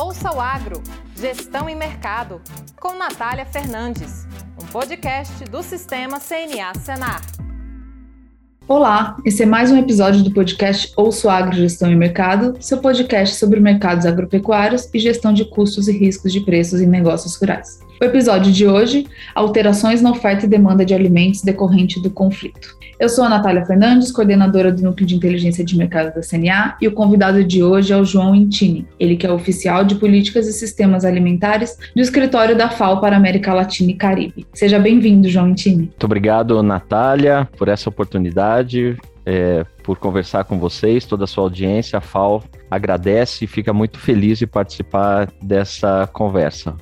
Ouça o Agro, Gestão e Mercado, com Natália Fernandes, um podcast do Sistema CNA Senar. Olá, esse é mais um episódio do podcast Ouço Agro, Gestão e Mercado, seu podcast sobre mercados agropecuários e gestão de custos e riscos de preços em negócios rurais. O episódio de hoje, alterações na oferta e demanda de alimentos decorrente do conflito. Eu sou a Natália Fernandes, coordenadora do Núcleo de Inteligência de Mercado da CNA, e o convidado de hoje é o João Intini, ele que é oficial de Políticas e Sistemas Alimentares do escritório da FAO para América Latina e Caribe. Seja bem-vindo, João Intini. Muito obrigado, Natália, por essa oportunidade. É, por conversar com vocês, toda a sua audiência. A FAO agradece e fica muito feliz de participar dessa conversa.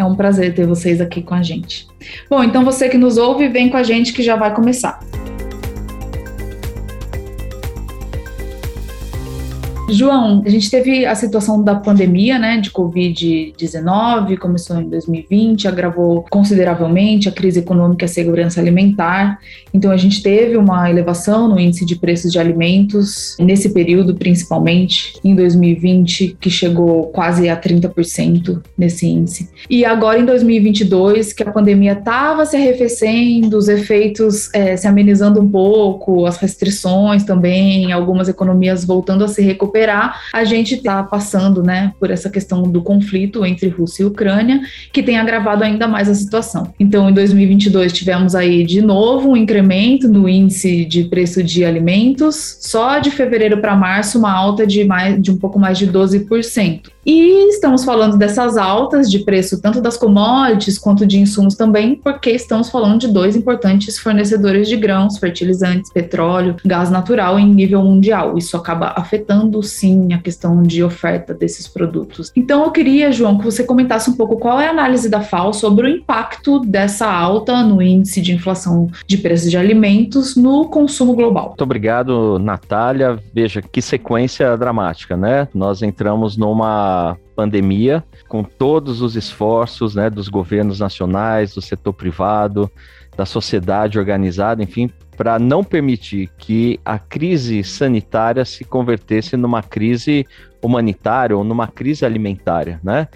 É um prazer ter vocês aqui com a gente. Bom, então você que nos ouve, vem com a gente que já vai começar. João, a gente teve a situação da pandemia, né, de Covid-19, começou em 2020, agravou consideravelmente a crise econômica e a segurança alimentar. Então, a gente teve uma elevação no índice de preços de alimentos, nesse período, principalmente, em 2020, que chegou quase a 30% nesse índice. E agora, em 2022, que a pandemia estava se arrefecendo, os efeitos é, se amenizando um pouco, as restrições também, algumas economias voltando a se recuperar recuperar, a gente está passando né, por essa questão do conflito entre Rússia e Ucrânia, que tem agravado ainda mais a situação. Então, em 2022, tivemos aí de novo um incremento no índice de preço de alimentos, só de fevereiro para março, uma alta de, mais, de um pouco mais de 12%. E estamos falando dessas altas de preço, tanto das commodities quanto de insumos também, porque estamos falando de dois importantes fornecedores de grãos, fertilizantes, petróleo, gás natural em nível mundial. Isso acaba afetando, sim, a questão de oferta desses produtos. Então, eu queria, João, que você comentasse um pouco qual é a análise da FAO sobre o impacto dessa alta no índice de inflação de preços de alimentos no consumo global. Muito obrigado, Natália. Veja que sequência dramática, né? Nós entramos numa pandemia, com todos os esforços né, dos governos nacionais, do setor privado, da sociedade organizada, enfim, para não permitir que a crise sanitária se convertesse numa crise humanitária ou numa crise alimentária, né?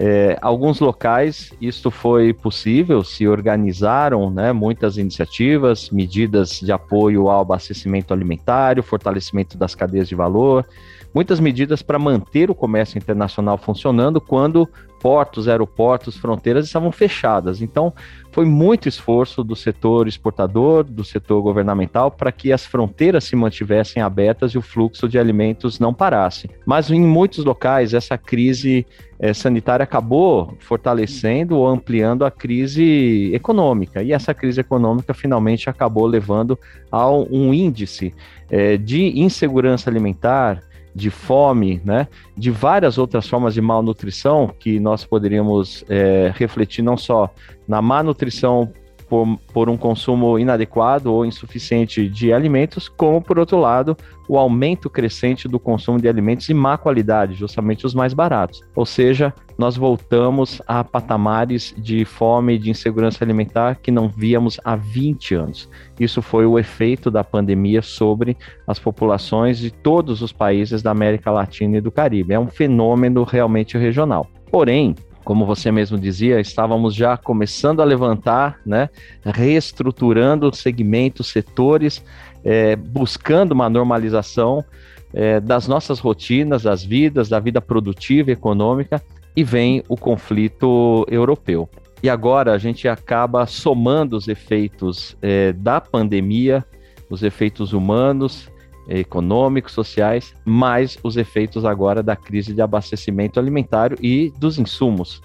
É, alguns locais isso foi possível, se organizaram né, muitas iniciativas, medidas de apoio ao abastecimento alimentário, fortalecimento das cadeias de valor, muitas medidas para manter o comércio internacional funcionando quando portos, aeroportos, fronteiras estavam fechadas. Então, foi muito esforço do setor exportador, do setor governamental, para que as fronteiras se mantivessem abertas e o fluxo de alimentos não parasse. Mas em muitos locais, essa crise eh, sanitária acabou fortalecendo ou ampliando a crise econômica. E essa crise econômica finalmente acabou levando a um índice eh, de insegurança alimentar, de fome, né, de várias outras formas de malnutrição que nós poderíamos é, refletir não só na má nutrição por, por um consumo inadequado ou insuficiente de alimentos, como, por outro lado, o aumento crescente do consumo de alimentos de má qualidade, justamente os mais baratos. Ou seja, nós voltamos a patamares de fome e de insegurança alimentar que não víamos há 20 anos. Isso foi o efeito da pandemia sobre as populações de todos os países da América Latina e do Caribe. É um fenômeno realmente regional. Porém, como você mesmo dizia, estávamos já começando a levantar, né, reestruturando segmentos, setores, é, buscando uma normalização é, das nossas rotinas, das vidas, da vida produtiva e econômica, e vem o conflito europeu. E agora a gente acaba somando os efeitos é, da pandemia, os efeitos humanos, econômicos, sociais, mais os efeitos agora da crise de abastecimento alimentar e dos insumos,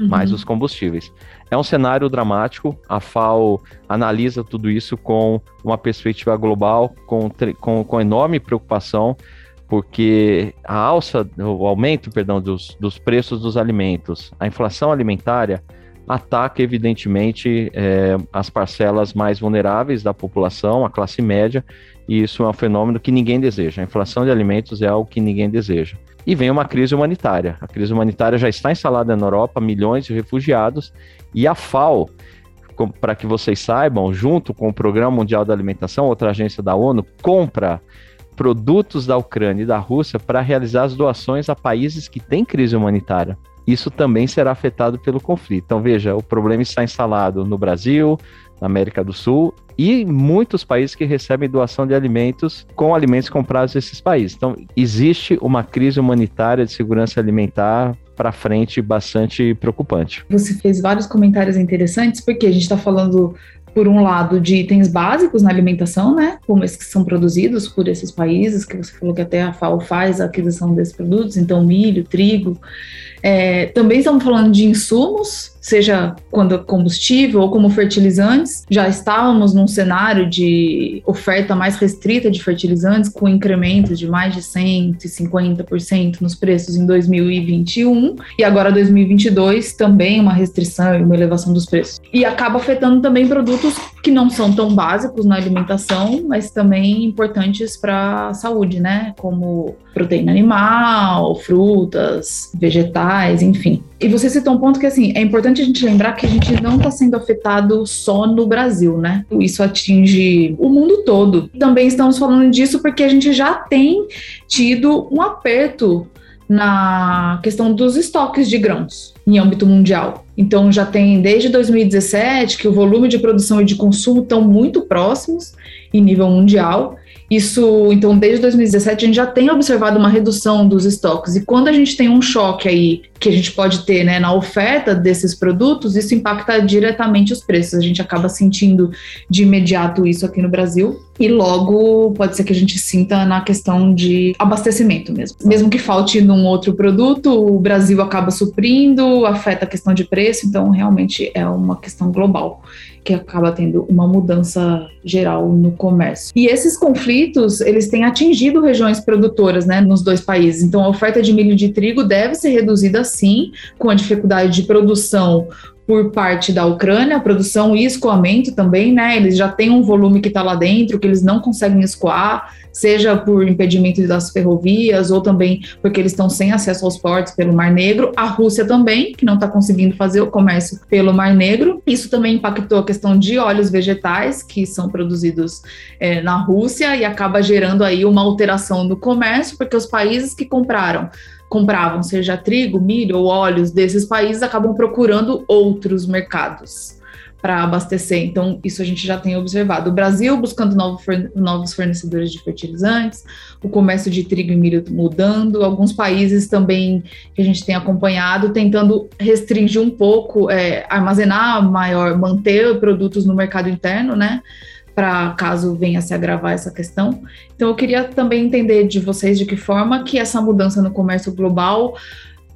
uhum. mais os combustíveis. É um cenário dramático, a FAO analisa tudo isso com uma perspectiva global, com, com, com enorme preocupação, porque a alça, o aumento, perdão, dos, dos preços dos alimentos, a inflação alimentária, ataca, evidentemente, é, as parcelas mais vulneráveis da população, a classe média, e isso é um fenômeno que ninguém deseja. A inflação de alimentos é algo que ninguém deseja. E vem uma crise humanitária. A crise humanitária já está instalada na Europa, milhões de refugiados, e a FAO, para que vocês saibam, junto com o Programa Mundial da Alimentação, outra agência da ONU, compra produtos da Ucrânia e da Rússia para realizar as doações a países que têm crise humanitária. Isso também será afetado pelo conflito. Então, veja, o problema está instalado no Brasil, na América do Sul e muitos países que recebem doação de alimentos com alimentos comprados desses países. Então, existe uma crise humanitária de segurança alimentar para frente bastante preocupante. Você fez vários comentários interessantes, porque a gente está falando por um lado, de itens básicos na alimentação, né? Como esses que são produzidos por esses países, que você falou que até a FAO faz a aquisição desses produtos, então milho, trigo. É, também estamos falando de insumos seja quando combustível ou como fertilizantes. Já estávamos num cenário de oferta mais restrita de fertilizantes, com incrementos de mais de 150% nos preços em 2021, e agora 2022 também uma restrição e uma elevação dos preços. E acaba afetando também produtos que não são tão básicos na alimentação, mas também importantes para a saúde, né? Como proteína animal, frutas, vegetais, enfim. E você citou um ponto que, assim, é importante a gente lembrar que a gente não está sendo afetado só no Brasil, né? Isso atinge o mundo todo. Também estamos falando disso porque a gente já tem tido um aperto na questão dos estoques de grãos em âmbito mundial. Então já tem desde 2017 que o volume de produção e de consumo estão muito próximos em nível mundial isso, então, desde 2017, a gente já tem observado uma redução dos estoques. E quando a gente tem um choque aí, que a gente pode ter né, na oferta desses produtos, isso impacta diretamente os preços. A gente acaba sentindo de imediato isso aqui no Brasil. E logo pode ser que a gente sinta na questão de abastecimento mesmo. Mesmo que falte num outro produto, o Brasil acaba suprindo, afeta a questão de preço, então realmente é uma questão global que acaba tendo uma mudança geral no comércio. E esses conflitos, eles têm atingido regiões produtoras, né, nos dois países. Então, a oferta de milho de trigo deve ser reduzida sim, com a dificuldade de produção por parte da Ucrânia, produção e escoamento também, né? Eles já têm um volume que está lá dentro, que eles não conseguem escoar, seja por impedimento das ferrovias ou também porque eles estão sem acesso aos portos pelo Mar Negro. A Rússia também, que não está conseguindo fazer o comércio pelo Mar Negro. Isso também impactou a questão de óleos vegetais que são produzidos é, na Rússia e acaba gerando aí uma alteração no comércio, porque os países que compraram compravam, seja trigo, milho ou óleos desses países, acabam procurando outros mercados para abastecer. Então, isso a gente já tem observado. O Brasil buscando novos fornecedores de fertilizantes, o comércio de trigo e milho mudando, alguns países também que a gente tem acompanhado tentando restringir um pouco, é, armazenar maior, manter produtos no mercado interno, né? Para caso venha se agravar essa questão. Então eu queria também entender de vocês de que forma que essa mudança no comércio global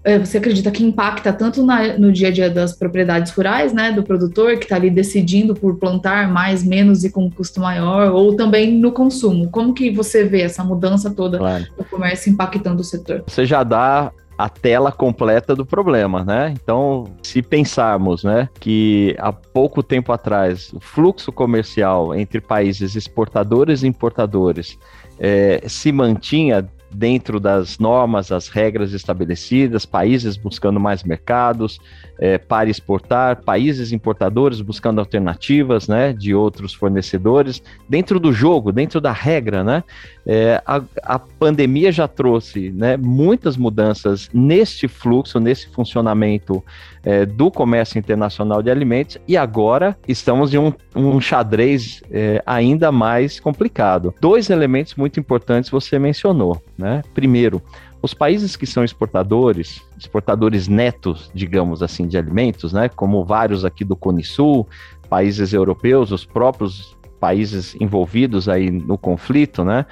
é, você acredita que impacta tanto na, no dia a dia das propriedades rurais, né, do produtor que está ali decidindo por plantar mais, menos e com custo maior, ou também no consumo? Como que você vê essa mudança toda claro. do comércio impactando o setor? Você já dá a tela completa do problema, né? Então, se pensarmos, né, que há pouco tempo atrás o fluxo comercial entre países exportadores e importadores é, se mantinha dentro das normas, as regras estabelecidas, países buscando mais mercados é, para exportar, países importadores buscando alternativas né, de outros fornecedores, dentro do jogo, dentro da regra, né? É, a, a, pandemia já trouxe né, muitas mudanças neste fluxo, nesse funcionamento é, do comércio internacional de alimentos e agora estamos em um, um xadrez é, ainda mais complicado. Dois elementos muito importantes você mencionou. Né? Primeiro, os países que são exportadores, exportadores netos, digamos assim, de alimentos, né, como vários aqui do Cone Sul, países europeus, os próprios países envolvidos aí no conflito, né,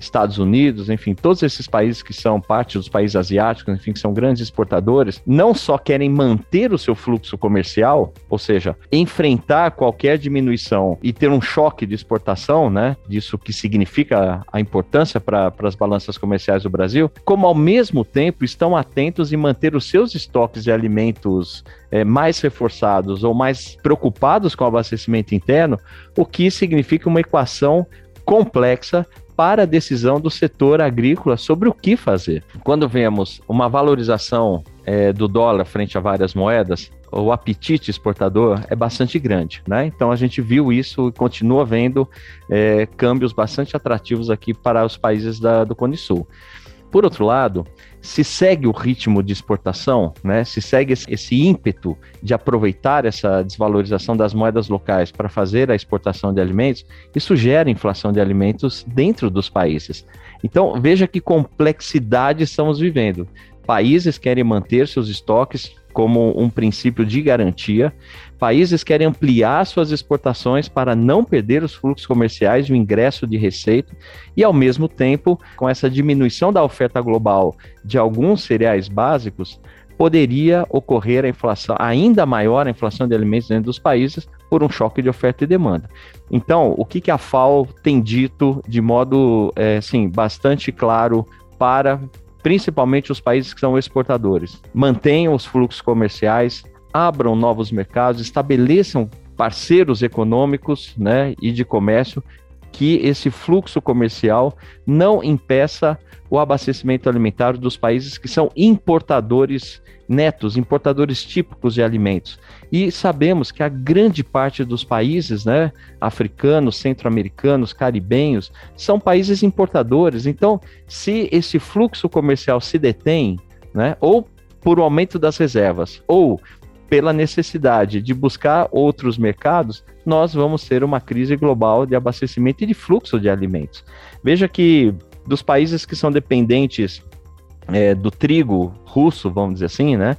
Estados Unidos, enfim, todos esses países que são parte dos países asiáticos, enfim, que são grandes exportadores, não só querem manter o seu fluxo comercial, ou seja, enfrentar qualquer diminuição e ter um choque de exportação, né? Disso que significa a importância para as balanças comerciais do Brasil, como ao mesmo tempo estão atentos em manter os seus estoques de alimentos é, mais reforçados ou mais preocupados com o abastecimento interno, o que significa uma equação complexa para a decisão do setor agrícola sobre o que fazer. Quando vemos uma valorização é, do dólar frente a várias moedas, o apetite exportador é bastante grande, né? Então a gente viu isso e continua vendo é, câmbios bastante atrativos aqui para os países da, do Cone Sul. Por outro lado, se segue o ritmo de exportação, né, se segue esse, ímpeto de aproveitar essa desvalorização das moedas locais para fazer a exportação de alimentos, isso gera inflação de alimentos dentro dos países. Então, veja que complexidade estamos vivendo. Países querem manter seus estoques como um princípio de garantia. Países querem ampliar suas exportações para não perder os fluxos comerciais e o ingresso de receita, e ao mesmo tempo, com essa diminuição da oferta global de alguns cereais básicos, poderia ocorrer a inflação, ainda maior a inflação de alimentos dentro dos países, por um choque de oferta e demanda. Então, o que, que a FAO tem dito de modo é, assim, bastante claro para principalmente os países que são exportadores. Mantenham os fluxos comerciais, abram novos mercados, estabeleçam parceiros econômicos né, e de comércio que esse fluxo comercial não impeça o abastecimento alimentar dos países que são importadores netos, importadores típicos de alimentos. E sabemos que a grande parte dos países, né, africanos, centro-americanos, caribenhos, são países importadores. Então, se esse fluxo comercial se detém, né, ou por aumento das reservas, ou pela necessidade de buscar outros mercados, nós vamos ter uma crise global de abastecimento e de fluxo de alimentos. Veja que dos países que são dependentes é, do trigo russo, vamos dizer assim, né?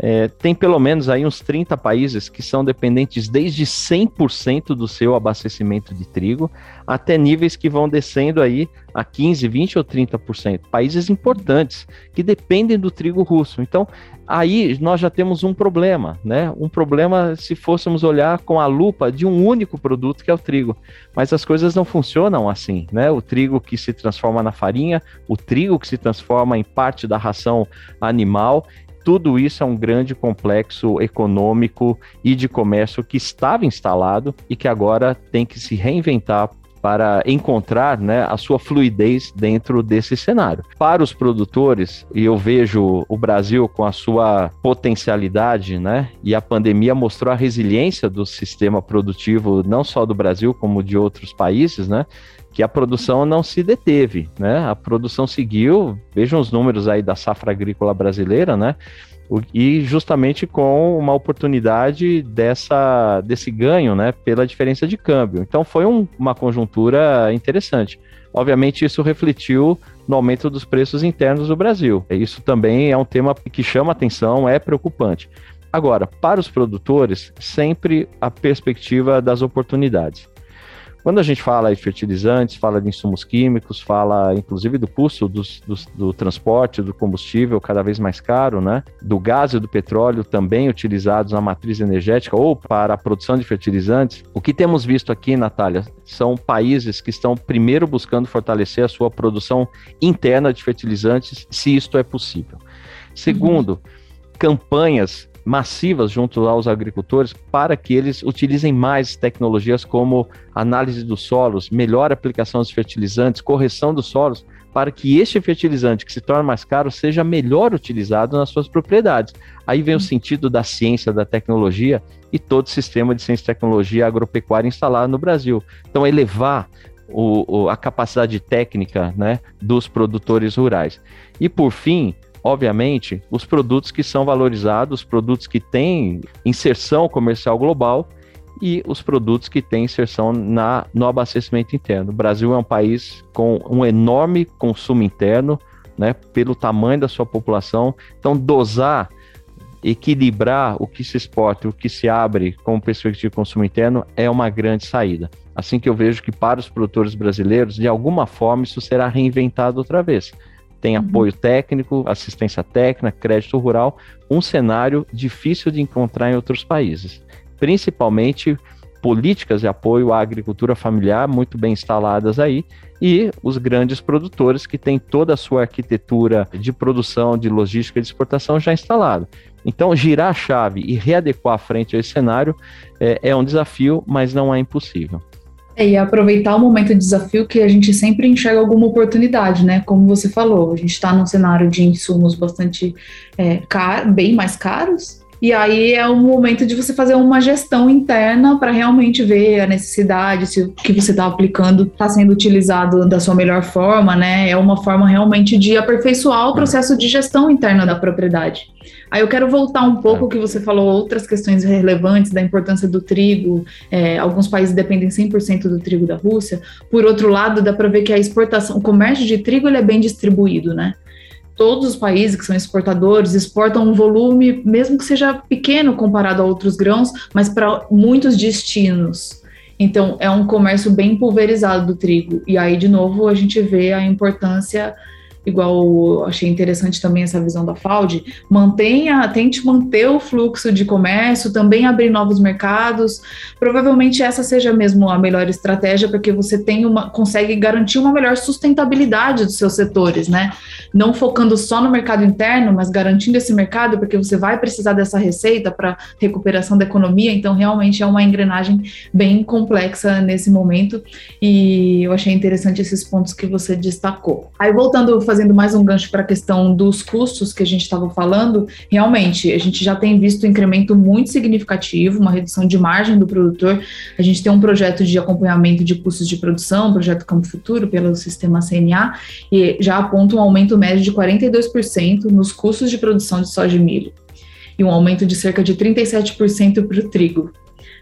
É, tem pelo menos aí uns 30 países que são dependentes desde 100% do seu abastecimento de trigo até níveis que vão descendo aí a 15, 20 ou 30%. Países importantes que dependem do trigo russo. Então, aí nós já temos um problema, né? Um problema se fôssemos olhar com a lupa de um único produto que é o trigo. Mas as coisas não funcionam assim, né? O trigo que se transforma na farinha, o trigo que se transforma em parte da ração animal tudo isso é um grande complexo econômico e de comércio que estava instalado e que agora tem que se reinventar para encontrar né, a sua fluidez dentro desse cenário. Para os produtores, e eu vejo o Brasil com a sua potencialidade, né, e a pandemia mostrou a resiliência do sistema produtivo, não só do Brasil, como de outros países, né, que a produção não se deteve, né? A produção seguiu, vejam os números aí da safra agrícola brasileira, né? E justamente com uma oportunidade dessa, desse ganho, né, pela diferença de câmbio. Então foi um, uma conjuntura interessante. Obviamente isso refletiu no aumento dos preços internos do Brasil. Isso também é um tema que chama atenção, é preocupante. Agora, para os produtores, sempre a perspectiva das oportunidades. Quando a gente fala de fertilizantes, fala de insumos químicos, fala inclusive do custo do, do, do, transporte, do combustível cada vez mais caro, né? Do gás e do petróleo também utilizados na matriz energética ou para a produção de fertilizantes. O que temos visto aqui, Natália, são países que estão primeiro buscando fortalecer a sua produção interna de fertilizantes, se isto é possível. Segundo, uhum. campanhas massivas junto aos agricultores para que eles utilizem mais tecnologias como análise dos solos, melhor aplicação dos fertilizantes, correção dos solos, para que este fertilizante que se torna mais caro seja melhor utilizado nas suas propriedades. Aí vem o sentido da ciência, da tecnologia e todo o sistema de ciência e tecnologia agropecuária instalado no Brasil. Então, elevar o, o, a capacidade técnica né, dos produtores rurais. E, por fim, obviamente, os produtos que são valorizados, os produtos que têm inserção comercial global e os produtos que têm inserção na, no abastecimento interno. O Brasil é um país com um enorme consumo interno, né, pelo tamanho da sua população. Então, dosar, equilibrar o que se exporta e o que se abre como perspectiva de consumo interno é uma grande saída. Assim que eu vejo que para os produtores brasileiros, de alguma forma, isso será reinventado outra vez tem uhum. apoio técnico, assistência técnica, crédito rural, um cenário difícil de encontrar em outros países. Principalmente políticas de apoio à agricultura familiar muito bem instaladas aí e os grandes produtores que têm toda a sua arquitetura de produção, de logística e de exportação já instalada. Então, girar a chave e readequar frente a esse cenário é, é um desafio, mas não é impossível. É, e aproveitar o momento de desafio que a gente sempre enxerga alguma oportunidade, né? Como você falou, a gente está num cenário de insumos bastante é, caro, bem mais caros, e aí é o momento de você fazer uma gestão interna para realmente ver a necessidade, se o que você está aplicando está sendo utilizado da sua melhor forma, né? É uma forma realmente de aperfeiçoar o processo de gestão interna da propriedade. Aí eu quero voltar um pouco é. que você falou outras questões relevantes da importância do trigo. É, alguns países dependem 100% do trigo da Rússia. Por outro lado, dá para ver que a exportação, o comércio de trigo ele é bem distribuído, né? todos os países que são exportadores exportam um volume, mesmo que seja pequeno comparado a outros grãos, mas para muitos destinos. Então, é um comércio bem pulverizado do trigo. E aí, de novo, a gente vê a importância igual achei interessante também essa visão da FAUD, mantenha, tente manter o fluxo de comércio, também abrir novos mercados. Provavelmente essa seja mesmo a melhor estratégia, porque você tem uma, consegue garantir uma melhor sustentabilidade dos seus setores, né? Não focando só no mercado interno, mas garantindo esse mercado, porque você vai precisar dessa receita para recuperação da economia, então realmente é uma engrenagem bem complexa nesse momento, e eu achei interessante esses pontos que você destacou. Aí voltando fazendo mais um gancho para a questão dos custos que a gente estava falando, realmente a gente já tem visto um incremento muito significativo, uma redução de margem do produtor. A gente tem um projeto de acompanhamento de custos de produção, projeto Campo Futuro, pelo sistema CNA, e já aponta um aumento médio de 42% nos custos de produção de soja e milho, e um aumento de cerca de 37% para o trigo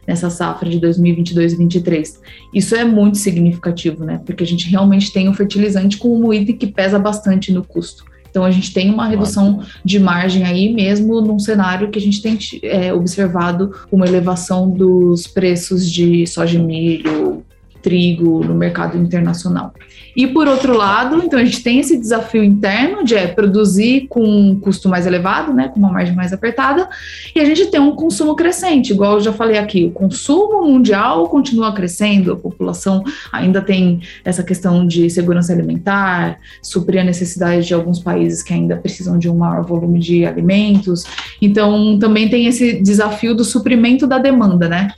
nessa safra de 2022-23. Isso é muito significativo, né? Porque a gente realmente tem um fertilizante com um item que pesa bastante no custo. Então a gente tem uma redução de margem aí mesmo num cenário que a gente tem é, observado uma elevação dos preços de soja e milho, trigo no mercado internacional. E por outro lado, então a gente tem esse desafio interno de é, produzir com um custo mais elevado, né, com uma margem mais apertada, e a gente tem um consumo crescente, igual eu já falei aqui, o consumo mundial continua crescendo, a população ainda tem essa questão de segurança alimentar, suprir a necessidade de alguns países que ainda precisam de um maior volume de alimentos. Então também tem esse desafio do suprimento da demanda, né?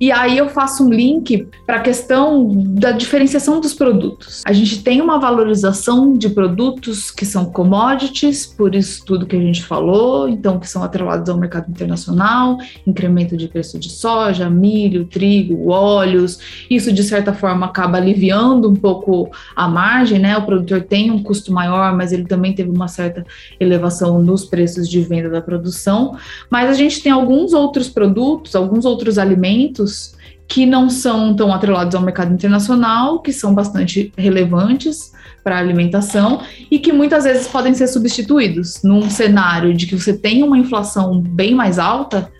E aí eu faço um link para a questão da diferenciação dos produtos. A gente tem uma valorização de produtos que são commodities, por isso tudo que a gente falou, então que são atrelados ao mercado internacional, incremento de preço de soja, milho, trigo, óleos. Isso de certa forma acaba aliviando um pouco a margem, né? O produtor tem um custo maior, mas ele também teve uma certa elevação nos preços de venda da produção. Mas a gente tem alguns outros produtos, alguns outros alimentos produtos que não são tão atrelados ao mercado internacional, que são bastante relevantes para a alimentação e que muitas vezes podem ser substituídos num cenário de que você tem uma inflação bem mais alta,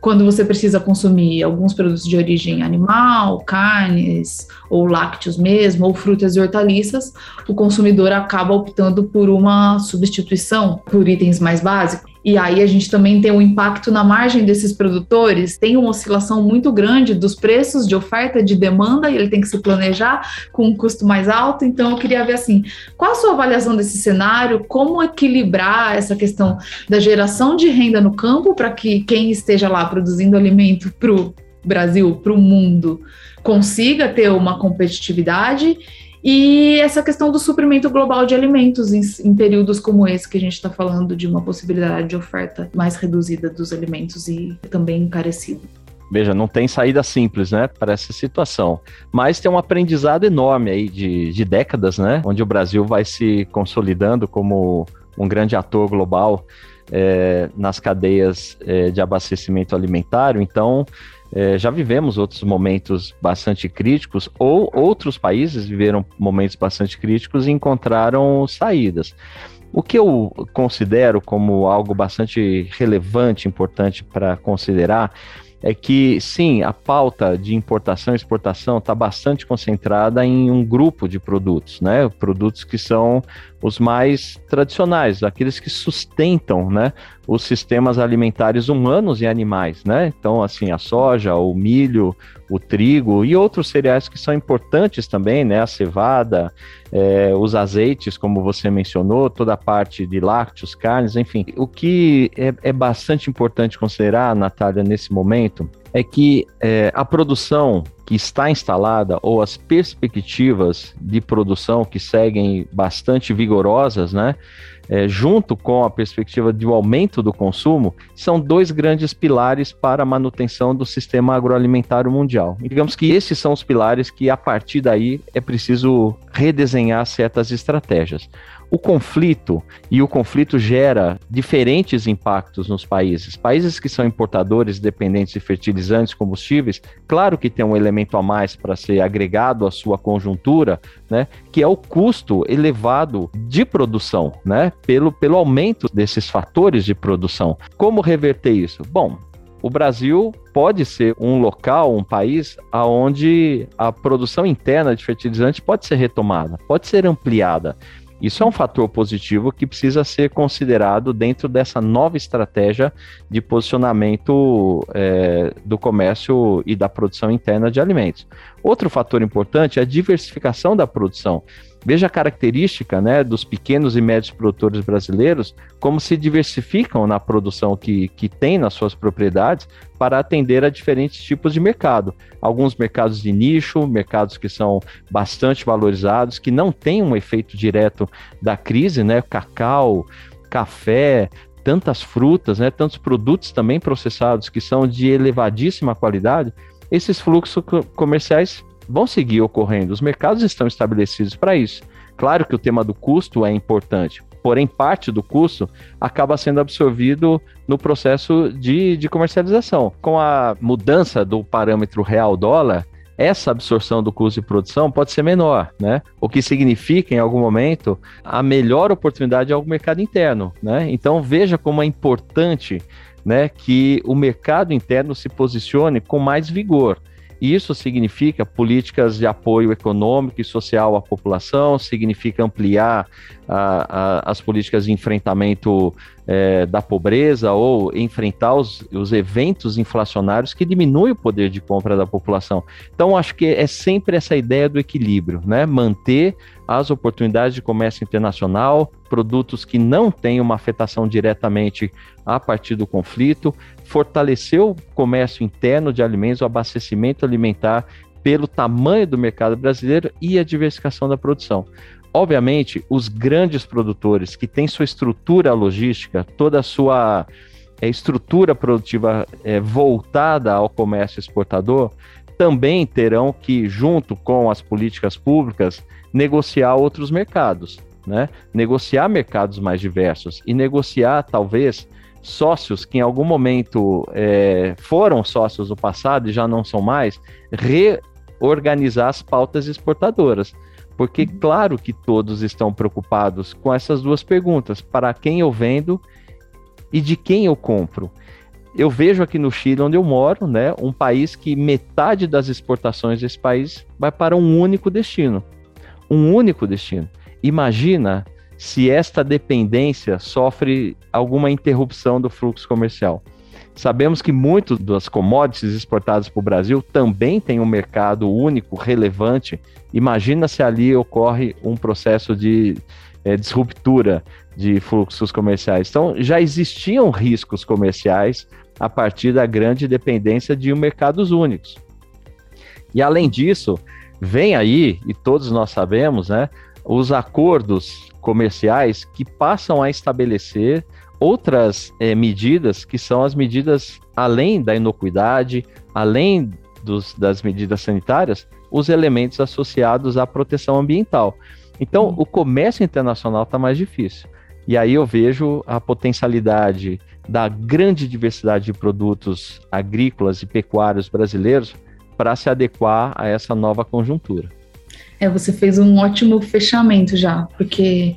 quando você precisa consumir alguns produtos de origem animal, carnes ou lácteos mesmo, ou frutas e hortaliças, o consumidor acaba optando por uma substituição por itens mais básicos. E aí a gente também tem um impacto na margem desses produtores, tem uma oscilação muito grande dos preços de oferta de demanda, e ele tem que se planejar com um custo mais alto. Então eu queria ver assim, qual a sua avaliação desse cenário, como equilibrar essa questão da geração de renda no campo para que quem esteja lá produzindo alimento para o Brasil, para o mundo, consiga ter uma competitividade e essa questão do suprimento global de alimentos em, em períodos como esse que a gente está falando de uma possibilidade de oferta mais reduzida dos alimentos e também encarecido. Veja, não tem saída simples, né, para essa situação. Mas tem um aprendizado enorme aí de, de décadas, né, onde o Brasil vai se consolidando como um grande ator global é, nas cadeias é, de abastecimento alimentar. Então, é, já vivemos outros momentos bastante críticos, ou outros países viveram momentos bastante críticos e encontraram saídas. O que eu considero como algo bastante relevante, importante para considerar, é que sim, a pauta de importação e exportação está bastante concentrada em um grupo de produtos, né? Produtos que são os mais tradicionais, aqueles que sustentam, né, os sistemas alimentares humanos e animais, né? Então, assim, a soja, o milho, o trigo e outros cereais que são importantes também, né? A cevada, é, os azeites, como você mencionou, toda a parte de lácteos, carnes, enfim. O que é, é bastante importante considerar, Natália, nesse momento, é que é, a produção que está instalada ou as perspectivas de produção que seguem bastante vigorosas, né? É, junto com a perspectiva de um aumento do consumo, são dois grandes pilares para a manutenção do sistema agroalimentar mundial. E digamos que esses são os pilares que, a partir daí, é preciso redesenhar certas estratégias o conflito, e o conflito gera diferentes impactos nos países. Países que são importadores dependentes de fertilizantes, combustíveis, claro que tem um elemento a mais para ser agregado à sua conjuntura, né, que é o custo elevado de produção, né, pelo, pelo aumento desses fatores de produção. Como reverter isso? Bom, o Brasil pode ser um local, um país, onde a produção interna de fertilizantes pode ser retomada, pode ser ampliada. Isso é um fator positivo que precisa ser considerado dentro dessa nova estratégia de posicionamento é, do comércio e da produção interna de alimentos. Outro fator importante é a diversificação da produção. Veja a característica né, dos pequenos e médios produtores brasileiros, como se diversificam na produção que, que tem nas suas propriedades para atender a diferentes tipos de mercado. Alguns mercados de nicho, mercados que são bastante valorizados, que não têm um efeito direto da crise, né? Cacau, café, tantas frutas, né? tantos produtos também processados que são de elevadíssima qualidade. Esses fluxos comerciais vão seguir ocorrendo. Os mercados estão estabelecidos para isso. Claro que o tema do custo é importante, porém, parte do custo acaba sendo absorvido no processo de, de comercialização. Com a mudança do parâmetro real-dólar, essa absorção do custo de produção pode ser menor, né? O que significa, em algum momento, a melhor oportunidade é o mercado interno, né? Então, veja como é importante né, que o mercado interno se posicione com mais vigor. Isso significa políticas de apoio econômico e social à população, significa ampliar a, a, as políticas de enfrentamento é, da pobreza ou enfrentar os, os eventos inflacionários que diminuem o poder de compra da população. Então, acho que é sempre essa ideia do equilíbrio, né? Manter as oportunidades de comércio internacional, produtos que não têm uma afetação diretamente a partir do conflito, fortalecer o comércio interno de alimentos, o abastecimento alimentar pelo tamanho do mercado brasileiro e a diversificação da produção. Obviamente, os grandes produtores que têm sua estrutura logística, toda a sua é, estrutura produtiva é, voltada ao comércio exportador, também terão que, junto com as políticas públicas, negociar outros mercados, né? negociar mercados mais diversos e negociar, talvez, sócios que em algum momento é, foram sócios no passado e já não são mais, reorganizar as pautas exportadoras. Porque, uhum. claro que todos estão preocupados com essas duas perguntas: para quem eu vendo e de quem eu compro. Eu vejo aqui no Chile, onde eu moro, né, um país que metade das exportações desse país vai para um único destino. Um único destino. Imagina se esta dependência sofre alguma interrupção do fluxo comercial. Sabemos que muitos das commodities exportadas para o Brasil também têm um mercado único, relevante. Imagina se ali ocorre um processo de é, disruptura de fluxos comerciais. Então, já existiam riscos comerciais a partir da grande dependência de mercados únicos. E além disso, vem aí, e todos nós sabemos, né, os acordos comerciais que passam a estabelecer outras é, medidas que são as medidas além da inocuidade, além dos, das medidas sanitárias, os elementos associados à proteção ambiental. Então, uhum. o comércio internacional está mais difícil. E aí eu vejo a potencialidade da grande diversidade de produtos agrícolas e pecuários brasileiros para se adequar a essa nova conjuntura. É, você fez um ótimo fechamento já, porque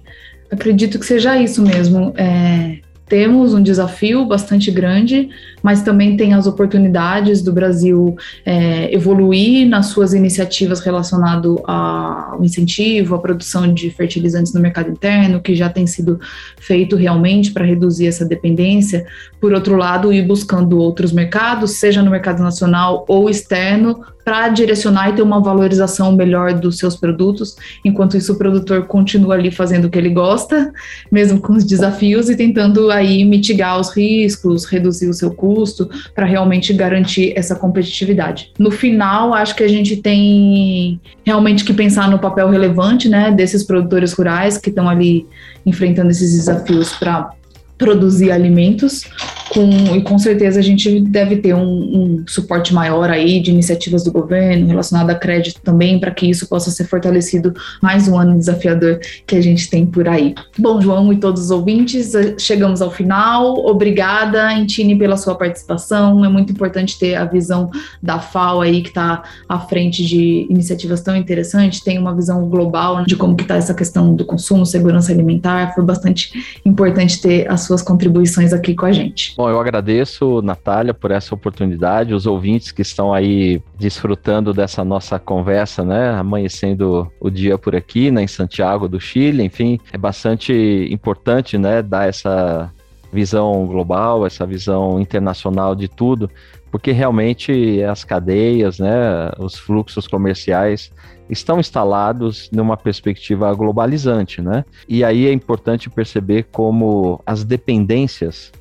acredito que seja isso mesmo. É, temos um desafio bastante grande, mas também tem as oportunidades do Brasil é, evoluir nas suas iniciativas relacionado ao incentivo, à produção de fertilizantes no mercado interno, que já tem sido feito realmente para reduzir essa dependência. Por outro lado, ir buscando outros mercados, seja no mercado nacional ou externo, para direcionar e ter uma valorização melhor dos seus produtos. Enquanto isso, o produtor continua ali fazendo o que ele gosta, mesmo com os desafios, e tentando aí mitigar os riscos, reduzir o seu custo para realmente garantir essa competitividade. No final, acho que a gente tem realmente que pensar no papel relevante, né, desses produtores rurais que estão ali enfrentando esses desafios para produzir alimentos, com, e com certeza a gente deve ter um, um, suporte maior aí de iniciativas do governo relacionado a crédito também, para que isso possa ser fortalecido mais um ano desafiador que a gente tem por aí. Bom, João e todos os ouvintes, eh, chegamos ao final. Obrigada, Intine, pela sua participação. É muito importante ter a visão da FAO aí, que está à frente de iniciativas tão interessantes, tem uma visão global de como está essa questão do consumo, segurança alimentar. Foi bastante importante ter a suas contribuições aqui com a gente. Bom, eu agradeço, Natália, por essa oportunidade, os ouvintes que estão aí desfrutando dessa nossa conversa, né? Amanhecendo o dia por aqui, né, em Santiago do Chile, enfim, é bastante importante, né, dar essa visão global, essa visão internacional de tudo, porque realmente as cadeias, né, os fluxos comerciais estão instalados numa perspectiva globalizante, né? E aí é importante perceber como as dependências,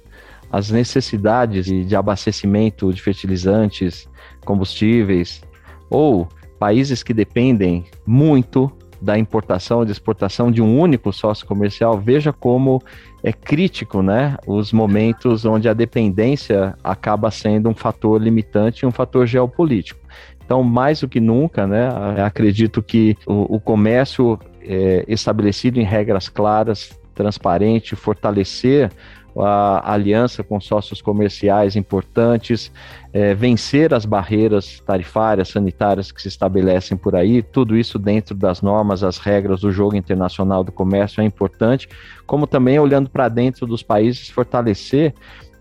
as necessidades de, de abastecimento de fertilizantes, combustíveis, ou países que dependem muito da importação e exportação de um único sócio comercial, veja como é crítico, né? Os momentos onde a dependência acaba sendo um fator limitante e um fator geopolítico. Então, mais do que nunca, né, acredito que o, o comércio é, estabelecido em regras claras, transparente, fortalecer a aliança com sócios comerciais importantes, é, vencer as barreiras tarifárias, sanitárias que se estabelecem por aí, tudo isso dentro das normas, as regras do jogo internacional do comércio é importante, como também olhando para dentro dos países, fortalecer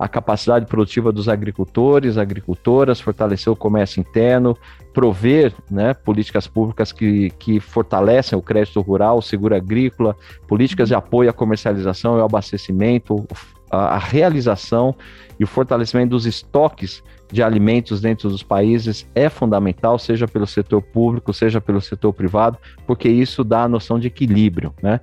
a capacidade produtiva dos agricultores, agricultoras, fortalecer o comércio interno, prover né, políticas públicas que, que fortalecem o crédito rural, o seguro agrícola, políticas de apoio à comercialização e ao abastecimento, a, a realização e o fortalecimento dos estoques de alimentos dentro dos países é fundamental, seja pelo setor público, seja pelo setor privado, porque isso dá a noção de equilíbrio, né?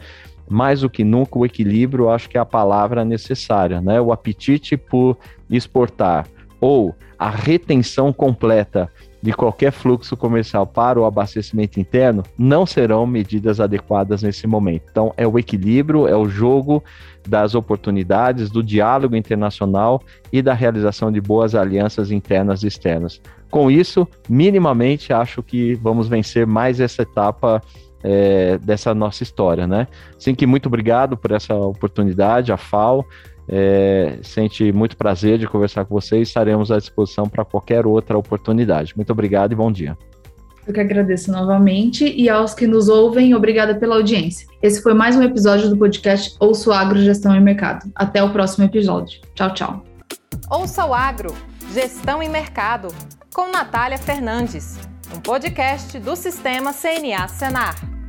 Mais do que nunca o equilíbrio, acho que é a palavra necessária, né? O apetite por exportar ou a retenção completa de qualquer fluxo comercial para o abastecimento interno não serão medidas adequadas nesse momento. Então, é o equilíbrio, é o jogo das oportunidades, do diálogo internacional e da realização de boas alianças internas e externas. Com isso, minimamente, acho que vamos vencer mais essa etapa é, dessa nossa história, né? Assim que muito obrigado por essa oportunidade, a FAO. É, sente muito prazer de conversar com vocês. Estaremos à disposição para qualquer outra oportunidade. Muito obrigado e bom dia. Eu que agradeço novamente e aos que nos ouvem, obrigada pela audiência. Esse foi mais um episódio do podcast Ouço Agro Gestão e Mercado. Até o próximo episódio. Tchau, tchau. Ouça o Agro, Gestão e Mercado, com Natália Fernandes, um podcast do Sistema CNA Senar.